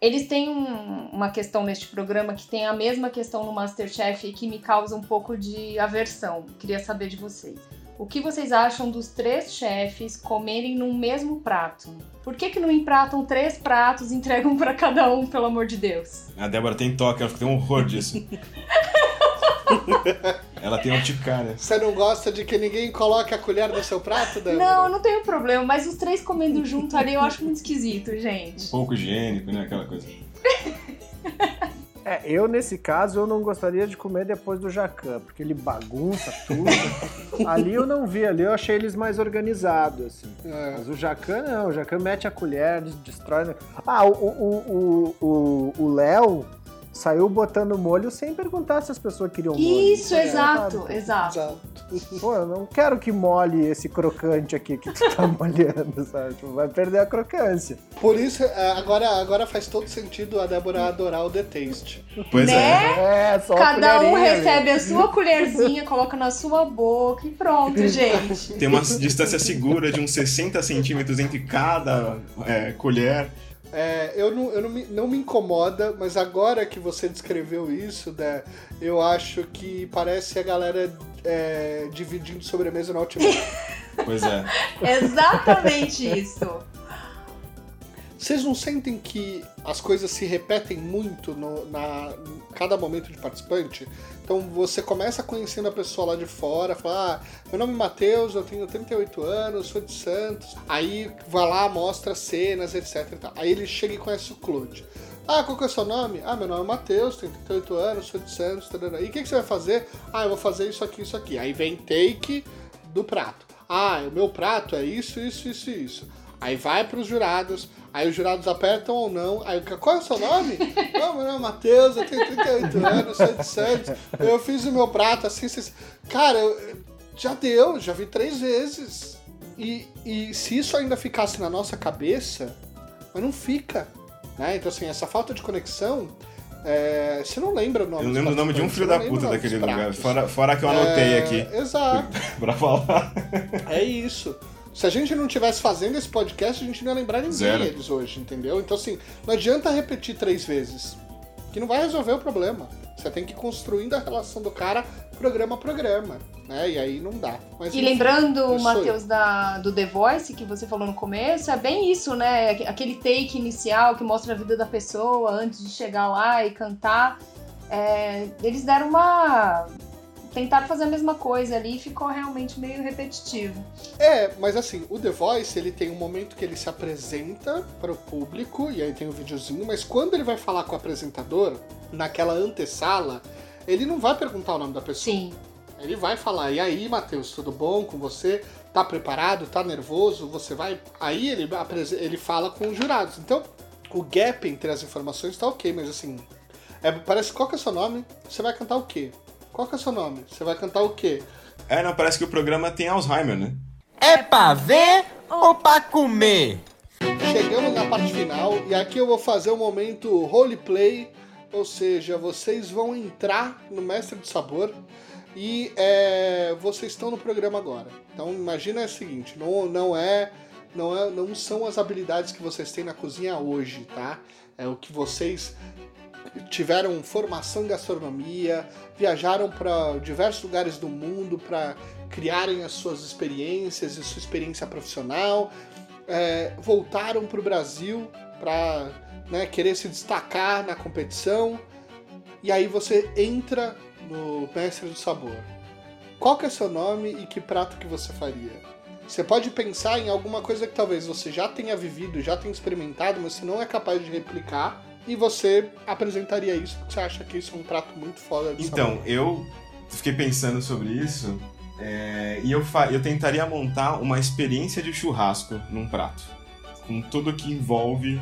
Speaker 4: Eles têm um- uma questão neste programa que tem a mesma questão no Masterchef e que me causa um pouco de aversão. Queria saber de vocês. O que vocês acham dos três chefes comerem num mesmo prato? Por que, que não empratam três pratos e entregam pra cada um, pelo amor de Deus?
Speaker 5: A Débora tem toque, ela tem um horror disso. [LAUGHS] ela tem urticária.
Speaker 2: Você não gosta de que ninguém coloque a colher no seu prato, Débora?
Speaker 4: Não, não tenho problema, mas os três comendo junto ali eu acho muito esquisito, gente.
Speaker 5: Pouco higiênico, né? Aquela coisa.
Speaker 3: É, eu nesse caso eu não gostaria de comer depois do Jacan, porque ele bagunça tudo. [LAUGHS] ali eu não vi, ali eu achei eles mais organizados, assim.
Speaker 2: É.
Speaker 3: Mas o Jacan não, o Jacan mete a colher, des- destrói. né? Ah, o o- o- o- o Léo saiu botando molho sem perguntar se as pessoas queriam molho.
Speaker 4: Isso,
Speaker 3: É,
Speaker 4: exato,
Speaker 3: sabe?
Speaker 4: exato.
Speaker 3: Pô, eu não quero que molhe esse crocante aqui que tu tá [LAUGHS] molhando, sabe? Tipo, vai perder a crocância.
Speaker 2: Por isso, é, agora, agora faz todo sentido a Débora adorar o The Taste.
Speaker 5: Pois é.
Speaker 3: É, só
Speaker 4: Cada um recebe a sua colherzinha, coloca na sua boca e pronto, [LAUGHS] gente.
Speaker 5: Tem uma distância segura de uns 60 centímetros entre cada é, colher.
Speaker 2: É, eu não, eu não, me, não me incomoda, mas agora que você descreveu isso, né, eu acho que parece a galera é, dividindo sobremesa no Outback. [LAUGHS]
Speaker 5: Pois é.
Speaker 4: Exatamente isso.
Speaker 2: Vocês não sentem que as coisas se repetem muito no, na, em cada momento de participante? Então você começa conhecendo a pessoa lá de fora, fala, ah, meu nome é Matheus, eu tenho 38 anos, sou de Santos. Aí vai lá, mostra cenas, etc. Aí ele chega e conhece o Claude. Ah, qual que é o seu nome? Ah, meu nome é Matheus, tenho 38 anos, sou de Santos. E o que, que você vai fazer? Ah, eu vou fazer isso aqui, isso aqui. Aí vem take do prato. Ah, o meu prato é isso, isso, isso isso. Aí vai pros jurados, aí os jurados apertam ou não. Aí, qual é o seu nome? [LAUGHS] não, meu nome é Matheus, eu tenho 38 [LAUGHS] anos, sou de Santos. Eu fiz o meu prato assim, assim. Cara, eu- já deu, já vi três vezes. E, e se isso ainda ficasse na nossa cabeça, mas não fica. Né? Então, assim, essa falta de conexão. é, você não lembra o nome
Speaker 5: Eu lembro o nome de um filho da puta daquele lugar. Fora, fora que eu anotei
Speaker 2: É,
Speaker 5: aqui
Speaker 2: Exato. [LAUGHS]
Speaker 5: pra falar.
Speaker 2: É isso. Se a gente não tivesse fazendo esse podcast, a gente não ia lembrar ninguém
Speaker 5: Zero.
Speaker 2: deles hoje, entendeu? Então, assim, não adianta repetir três vezes, que não vai resolver o problema. Você tem que ir construindo a relação do cara programa a programa, né? E aí não dá. Mas,
Speaker 4: E
Speaker 2: enfim,
Speaker 4: lembrando,
Speaker 2: isso
Speaker 4: Matheus, da, do The Voice que você falou no começo, é bem isso, né? Aquele take inicial que mostra a vida da pessoa antes de chegar lá e cantar. É, eles deram uma. Tentaram fazer a mesma coisa ali e ficou realmente meio repetitivo.
Speaker 2: É, mas assim, o The Voice, ele tem um momento que ele se apresenta para o público, e aí tem o videozinho, mas quando ele vai falar com o apresentador, naquela antessala, ele não vai perguntar o nome da pessoa.
Speaker 4: Sim.
Speaker 2: Ele vai falar, e aí, Matheus, tudo bom com você? Tá preparado? Tá nervoso? Você vai. Aí ele, ele fala com os jurados. Então, o gap entre as informações tá ok, mas assim. É, parece qual que é o seu nome? Você vai cantar o quê? Qual que é o seu nome? Você vai cantar o quê?
Speaker 5: É, não, parece que o programa tem Alzheimer, né?
Speaker 6: É pra ver ou pra comer?
Speaker 2: Chegamos na parte final e aqui eu vou fazer o momento roleplay, ou seja, vocês vão entrar no Mestre do Sabor e é, vocês estão no programa agora. Então imagina o seguinte, não, não é, não é, não são as habilidades que vocês têm na cozinha hoje, tá? É o que vocês tiveram formação em gastronomia, viajaram para diversos lugares do mundo para criarem as suas experiências e sua experiência profissional é, voltaram para o Brasil para querer se destacar na competição. E aí você entra no Mestre do Sabor. Qual que é seu nome e que prato que você faria? Você pode pensar em alguma coisa que talvez você já tenha vivido, já tenha experimentado, mas você não é capaz de replicar. E você apresentaria isso porque você acha que isso é um prato muito foda de
Speaker 5: Então,
Speaker 2: sabor.
Speaker 5: eu fiquei pensando sobre isso é, e eu, eu tentaria montar uma experiência de churrasco num prato. Com tudo que envolve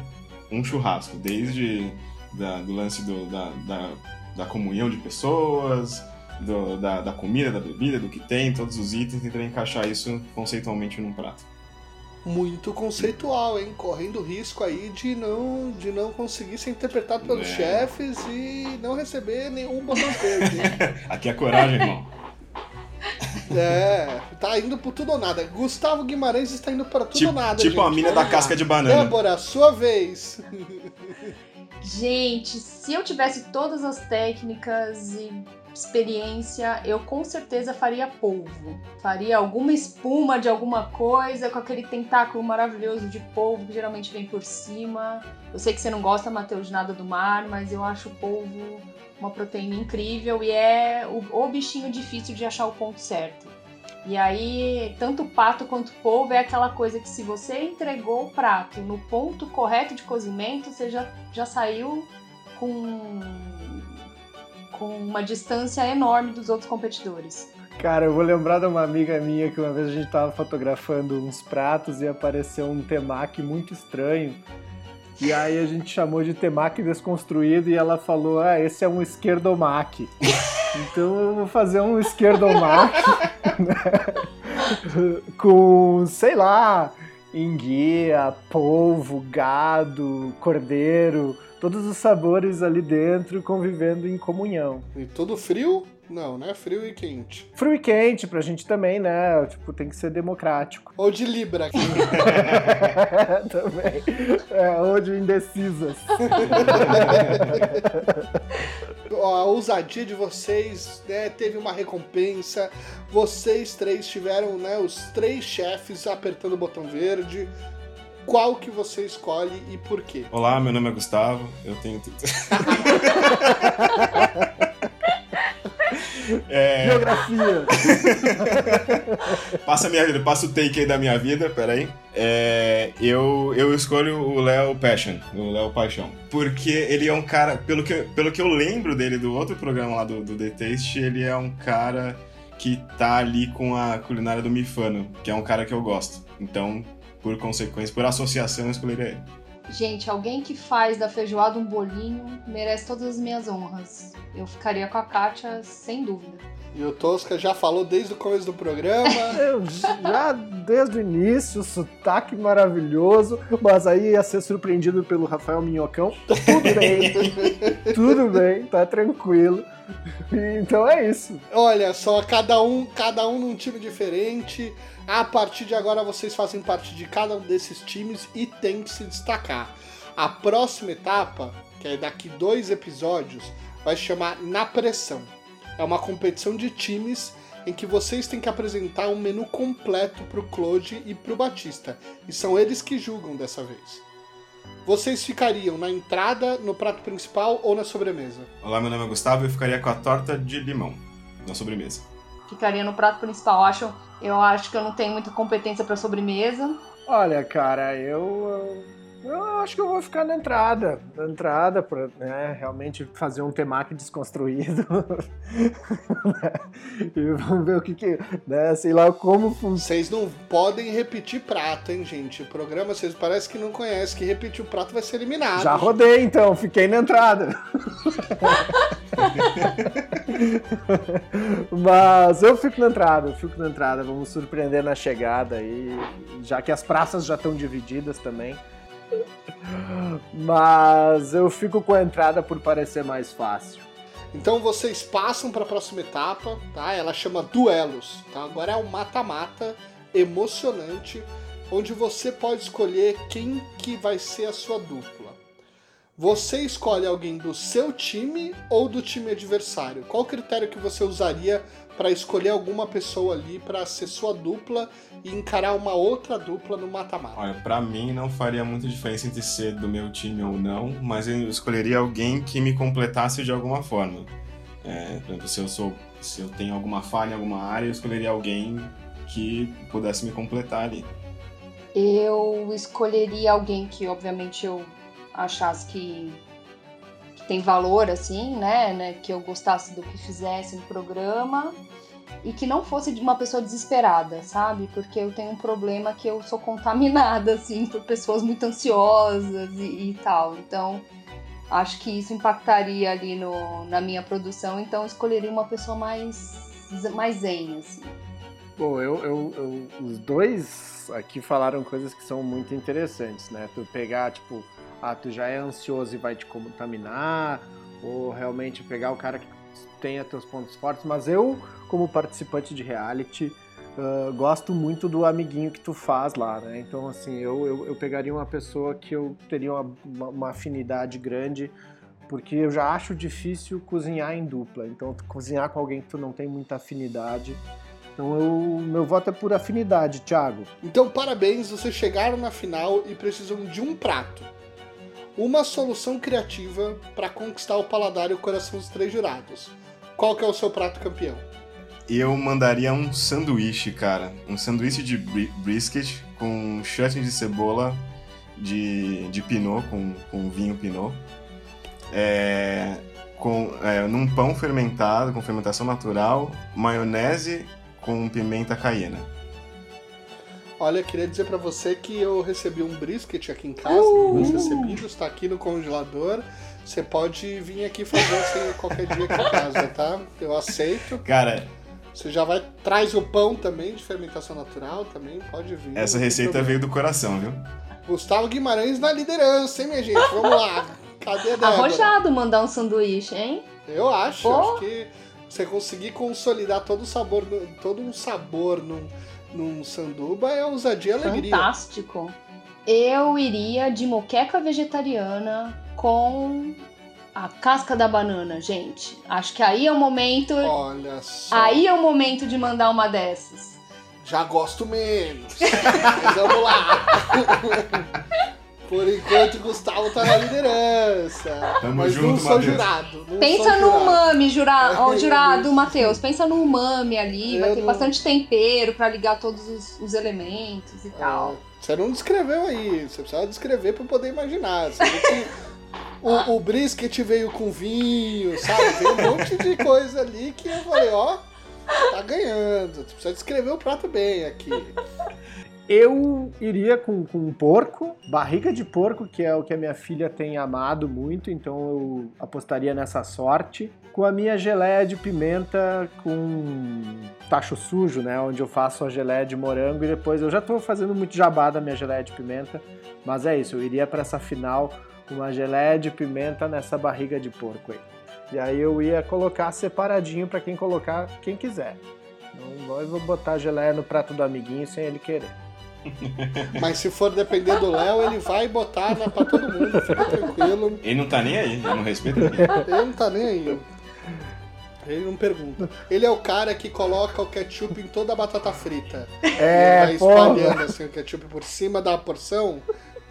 Speaker 5: um churrasco, desde da- do lance do- da, da, da comunhão de pessoas, do- da, da comida, da bebida, do que tem, todos os itens, tentaria encaixar isso conceitualmente num prato.
Speaker 2: Muito conceitual, hein? Correndo risco aí de não, de não conseguir ser interpretado pelos
Speaker 5: É.
Speaker 2: chefes e não receber nenhum botão verde. [LAUGHS]
Speaker 5: Aqui é coragem, irmão. [LAUGHS]
Speaker 2: É, tá indo por tudo ou nada. Gustavo Guimarães está indo para tudo
Speaker 5: Tipo,
Speaker 2: ou nada.
Speaker 5: tipo a
Speaker 2: gente.
Speaker 5: mina da casca de banana.
Speaker 2: Débora, sua vez.
Speaker 4: Gente, se eu tivesse todas as técnicas e experiência, eu com certeza faria polvo. Faria alguma espuma de alguma coisa com aquele tentáculo maravilhoso de polvo que geralmente vem por cima. Eu sei que você não gosta, Matheus, de nada do mar, mas eu acho o polvo uma proteína incrível e é o, o bichinho difícil de achar o ponto certo. E aí, tanto pato quanto polvo é aquela coisa que se você entregou o prato no ponto correto de cozimento, você já, já saiu com, com uma distância enorme dos outros competidores.
Speaker 3: Cara, eu vou lembrar de uma amiga minha que uma vez a gente tava fotografando uns pratos e apareceu um temaki muito estranho. E aí a gente chamou de temaki desconstruído e ela falou: Ah, esse é um esquerdomaki. [LAUGHS] então eu vou fazer um esquerdomaki né? [LAUGHS] com, sei lá, enguia, polvo, gado, cordeiro, todos os sabores ali dentro convivendo em comunhão.
Speaker 2: E tudo frio? Não, né? Frio e quente.
Speaker 3: Frio e quente pra gente também, né? Tipo, tem que ser democrático.
Speaker 2: Ou de Libra. [LAUGHS]
Speaker 3: também. É, ou de indecisas. [LAUGHS]
Speaker 2: a ousadia de vocês né, teve uma recompensa. Vocês três tiveram né, os três chefes apertando o botão verde. Qual que você escolhe e por quê?
Speaker 5: Olá, meu nome é Gustavo. Eu tenho. [LAUGHS]
Speaker 3: É... Biografia. [LAUGHS]
Speaker 5: passa a minha vida, passa o take aí da minha vida, peraí. É, eu, eu escolho o Léo Passion, o Léo Paixão. Porque ele é um cara, pelo que, pelo que eu lembro dele do outro programa lá do, do The Taste, ele é um cara que tá ali com a culinária do Mifano, que é um cara que eu gosto. Então, por consequência, por associação, eu escolheria ele.
Speaker 4: Gente, alguém que faz da feijoada um bolinho merece todas as minhas honras. Eu ficaria com a Kátia sem dúvida.
Speaker 2: E o Tosca já falou desde o começo do programa. [LAUGHS]
Speaker 3: Eu já desde o início, sotaque maravilhoso, mas aí ia ser surpreendido pelo Rafael Minhocão. Tudo bem, [LAUGHS] tudo bem, tá tranquilo. Então é isso.
Speaker 2: Olha só, cada um, cada um num time diferente. A partir de agora vocês fazem parte de cada um desses times e tem que se destacar. A próxima etapa, que é daqui dois episódios, vai se chamar Na Pressão. É uma competição de times em que vocês têm que apresentar um menu completo para o Claude e para o Batista. E são eles que julgam dessa vez. Vocês ficariam na entrada, no prato principal ou na sobremesa?
Speaker 5: Olá, meu nome é Gustavo e eu ficaria com a torta de limão na sobremesa.
Speaker 4: Ficaria no prato principal. Eu acho, eu acho que eu não tenho muita competência para sobremesa.
Speaker 3: Olha, cara, eu eu acho que eu vou ficar na entrada. Na entrada, pra né, realmente fazer um temaki desconstruído. [LAUGHS] e vamos ver o que que. Né, sei lá como funciona.
Speaker 2: Vocês não podem repetir prato, hein, gente? O programa, vocês parece que não conhecem. Que repetir o prato vai ser eliminado.
Speaker 3: Já rodei, então. Fiquei na entrada. [LAUGHS] Mas eu fico na entrada, eu fico na entrada. Vamos surpreender na chegada aí. Já que as praças já estão divididas também. Mas eu fico com a entrada por parecer mais fácil.
Speaker 2: Então vocês passam para a próxima etapa, tá? Ela chama duelos, tá? Agora é um mata-mata emocionante, onde você pode escolher quem que vai ser a sua dupla. Você escolhe alguém do seu time ou do time adversário? Qual o critério que você usaria para escolher alguma pessoa ali para ser sua dupla e encarar uma outra dupla no mata-mata?
Speaker 5: Olha, para mim não faria muita diferença entre ser do meu time ou não, mas eu escolheria alguém que me completasse de alguma forma. É, por exemplo, se eu sou, se eu tenho alguma falha em alguma área, eu escolheria alguém que pudesse me completar ali.
Speaker 4: Eu escolheria alguém que, obviamente, eu achasse que tem valor, assim, né, né? Que eu gostasse do que fizesse no programa e que não fosse de uma pessoa desesperada, sabe? Porque eu tenho um problema que eu sou contaminada, [LAUGHS] assim, por pessoas muito ansiosas e, e tal. Então, acho que isso impactaria ali no, na minha produção, então escolheria uma pessoa mais, mais zen, assim.
Speaker 3: Bom, eu, eu, eu, os dois aqui falaram coisas que são muito interessantes, né? Tu pegar, tipo, ah, tu já é ansioso e vai te contaminar, ou realmente pegar o cara que tenha teus pontos fortes, mas eu, como participante de reality, uh, gosto muito do amiguinho que tu faz lá, né? Então, assim, eu, eu, eu pegaria uma pessoa que eu teria uma, uma, afinidade grande, porque eu já acho difícil cozinhar em dupla. Então, cozinhar com alguém que tu não tem muita afinidade. Então, eu, meu voto é por afinidade, Thiago.
Speaker 2: Então, parabéns, vocês chegaram na final e precisam de um prato. Uma solução criativa para conquistar o paladar e o coração dos três jurados. Qual que é o seu prato campeão?
Speaker 5: Eu mandaria um sanduíche, cara. Um sanduíche de bri brisket com chutney de cebola de, de pinot, com, com vinho pinot. É, com, é, num pão fermentado, com fermentação natural, maionese com pimenta caiena.
Speaker 2: Olha, queria dizer para você que eu recebi um brisket aqui em casa, uh! recebidos, está aqui no congelador. Você pode vir aqui fazer assim [LAUGHS] qualquer dia aqui em casa, tá? Eu aceito.
Speaker 5: Cara,
Speaker 2: você já vai traz o pão também de fermentação natural também, pode vir.
Speaker 5: Essa receita veio do coração, viu?
Speaker 2: Gustavo Guimarães na liderança, hein, minha gente? Vamos lá. Cadê a Débora?
Speaker 4: Arrojado mandar um sanduíche, hein?
Speaker 2: Eu acho, oh. acho que você conseguir consolidar todo o sabor, todo um sabor num, num sanduba é ousadia e alegria.
Speaker 4: Fantástico. Eu iria de moqueca vegetariana com a casca da banana, gente. Acho que aí é o momento.
Speaker 2: Olha só.
Speaker 4: Aí é o momento de mandar uma dessas.
Speaker 2: Já gosto menos. [LAUGHS] Mas vamos lá. Por enquanto, Gustavo tá na liderança.
Speaker 5: Tamo
Speaker 2: mas
Speaker 5: junto,
Speaker 2: não sou
Speaker 5: Matheus.
Speaker 2: jurado. não
Speaker 4: Pensa
Speaker 2: sou
Speaker 4: no
Speaker 2: jurado.
Speaker 4: umami, jura... [LAUGHS]
Speaker 2: Ai,
Speaker 4: jurado. Matheus. Pensa no umami ali. vai
Speaker 2: Eu
Speaker 4: ter
Speaker 2: não-
Speaker 4: bastante tempero pra ligar todos os, os elementos e tal.
Speaker 2: Você não descreveu aí. Você precisava descrever pra eu poder imaginar. Você o, o brisket veio com vinho, sabe? Veio um monte de coisa ali que eu falei, ó, tá ganhando. Você precisa descrever o prato bem aqui.
Speaker 3: Eu iria com, com um porco, barriga de porco, que é o que a minha filha tem amado muito, então eu apostaria nessa sorte. Com a minha geleia de pimenta com tacho sujo, né? Onde eu faço a geleia de morango e depois eu já tô fazendo muito jabá da minha geleia de pimenta, mas é isso, eu iria para essa final uma geleia de pimenta nessa barriga de porco aí. E aí eu ia colocar separadinho para quem colocar, quem quiser. Não eu vou botar geleia no prato do amiguinho sem ele querer. [LAUGHS]
Speaker 2: Mas se for depender do Léo, ele vai botar né, pra todo mundo, fica tranquilo.
Speaker 5: Ele não tá nem aí, ele não respeita ninguém.
Speaker 2: Ele não tá nem aí. Ele não pergunta. Ele é o cara que coloca o ketchup em toda a batata frita.
Speaker 3: É,
Speaker 2: ele vai espalhando assim, o ketchup por cima da porção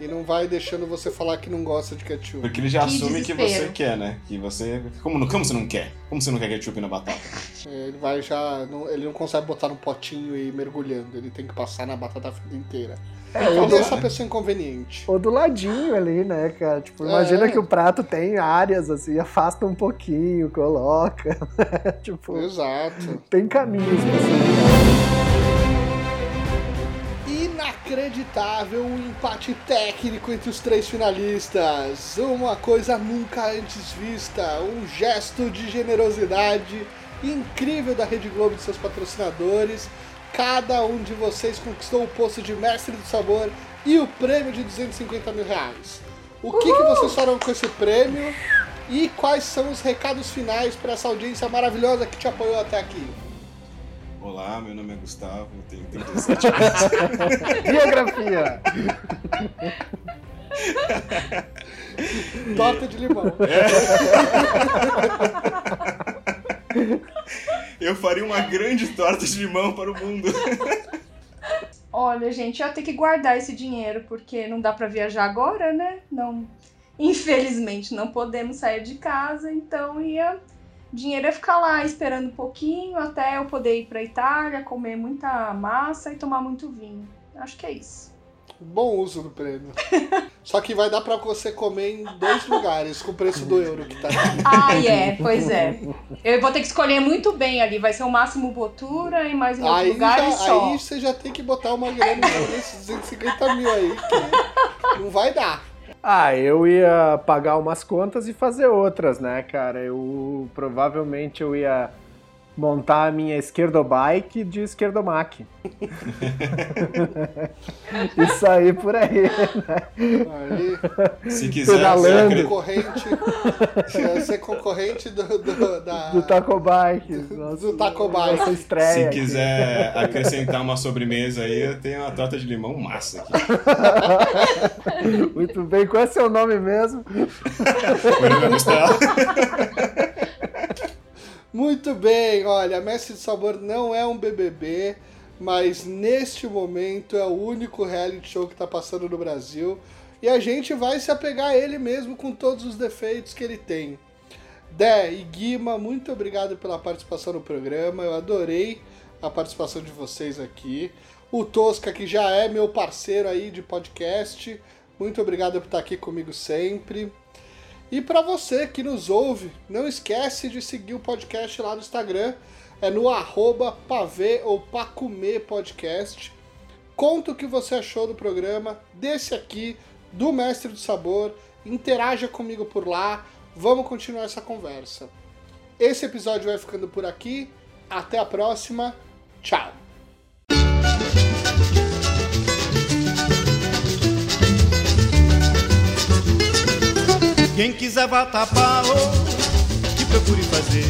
Speaker 2: e não vai deixando você falar que não gosta de ketchup.
Speaker 5: Porque ele já
Speaker 4: Que
Speaker 5: assume que
Speaker 4: desespero.
Speaker 5: você quer, né? Que você. Como, não- como você não quer? Como você não quer ketchup na batata? [LAUGHS]
Speaker 2: É, Ele vai já. não- ele não consegue botar no potinho e ir mergulhando. Ele tem que passar na batata frita inteira.
Speaker 3: É,
Speaker 2: Ele
Speaker 3: ou,
Speaker 2: é
Speaker 3: do,
Speaker 2: essa pessoa inconveniente.
Speaker 3: ou do ladinho ali, né, cara? Tipo, imagina
Speaker 2: É.
Speaker 3: que o prato tem áreas assim, afasta um pouquinho, coloca. [LAUGHS] tipo,
Speaker 2: Exato.
Speaker 3: tem caminhos pra ser.
Speaker 2: Inacreditável um empate técnico entre os três finalistas. Uma coisa nunca antes vista. Um gesto de generosidade incrível da Rede Globo e de seus patrocinadores. Cada um de vocês conquistou o posto de mestre do sabor e o prêmio de 250 mil reais. O que, que vocês farão com esse prêmio? E quais são os recados finais para essa audiência maravilhosa que te apoiou até aqui?
Speaker 5: Olá, meu nome é Gustavo, eu tenho 37 anos. [LAUGHS]
Speaker 3: Biografia! [LAUGHS]
Speaker 2: Torta de limão.
Speaker 5: Eu faria uma grande torta de limão para o mundo.
Speaker 4: Olha, gente, eu ia ter que guardar esse dinheiro porque não dá pra viajar agora, né? Não, infelizmente não podemos sair de casa, então ia dinheiro ia ficar lá esperando um pouquinho até eu poder ir pra Itália, comer muita massa e tomar muito vinho. Acho que é isso.
Speaker 2: Bom uso do prêmio. [LAUGHS] Só que vai dar pra você comer em dois lugares com o preço do euro que tá aqui.
Speaker 4: Ah, é, pois é. Eu vou ter que escolher muito bem ali. Vai ser o máximo Botura e mais em outro
Speaker 2: Aí,
Speaker 4: lugar
Speaker 2: já,
Speaker 4: só.
Speaker 2: aí você já tem que botar uma grana nesses 250 mil aí, que não vai dar.
Speaker 3: Ah, eu ia pagar umas contas e fazer outras, né, cara? Eu provavelmente eu ia montar a minha esquerdobike de esquerdomac. e [LAUGHS] sair por aí, né?
Speaker 2: Aí,
Speaker 5: Se [LAUGHS] quiser ser,
Speaker 3: Pedalando.
Speaker 5: acre-
Speaker 2: concorrente, ser, ser concorrente do, do, da,
Speaker 3: Do Taco Bike. Nossa,
Speaker 2: do Taco Bike.
Speaker 3: Estreia.
Speaker 5: se
Speaker 3: aqui.
Speaker 5: quiser acrescentar uma sobremesa aí, eu tenho uma torta de limão massa aqui. [LAUGHS]
Speaker 3: Muito bem, qual é seu nome mesmo?
Speaker 5: Coringa Costela.
Speaker 2: Muito bem, olha, Mestre de Sabor não é um BBB, mas neste momento é o único reality show que está passando no Brasil e a gente vai se apegar a ele mesmo com todos os defeitos que ele tem. Dé e Guima, muito obrigado pela participação no programa, eu adorei a participação de vocês aqui. O Tosca, que já é meu parceiro aí de podcast, muito obrigado por estar aqui comigo sempre. E para você que nos ouve, não esquece de seguir o podcast lá no Instagram, é no arroba pavê ou pacumê podcast. Conta o que você achou do programa, desse aqui, do Mestre do Sabor, interaja comigo por lá, vamos continuar essa conversa. Esse episódio vai ficando por aqui, até a próxima, tchau!
Speaker 1: Quem quiser vatapá, oh, que procure fazer